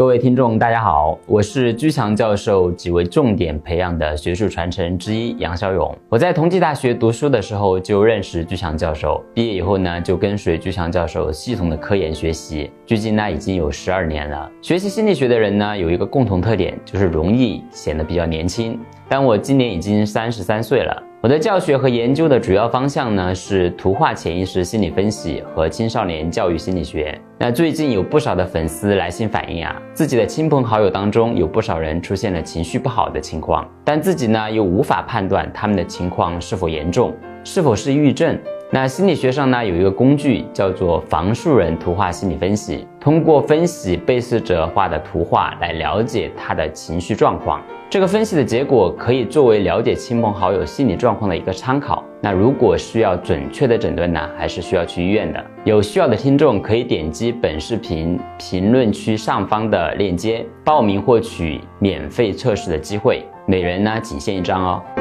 各位听众，大家好，我是居强教授几位重点培养的学术传承之一杨小勇。我在同济大学读书的时候就认识居强教授，毕业以后呢就跟随居强教授系统的科研学习，距今呢已经有十二年了。学习心理学的人呢有一个共同特点，就是容易显得比较年轻。但我今年已经三十三岁了。我的教学和研究的主要方向呢是图画潜意识心理分析和青少年教育心理学。那最近有不少的粉丝来信反映啊，自己的亲朋好友当中有不少人出现了情绪不好的情况，但自己呢又无法判断他们的情况是否严重，是否是抑郁症。那心理学上呢有一个工具叫做房树人图画心理分析，通过分析被试者画的图画来了解他的情绪状况。这个分析的结果可以作为了解亲朋好友心理状况的一个参考。那如果需要准确的诊断呢，还是需要去医院的。有需要的听众可以点击本视频评论区上方的链接，报名获取免费测试的机会，每人呢仅限一张哦。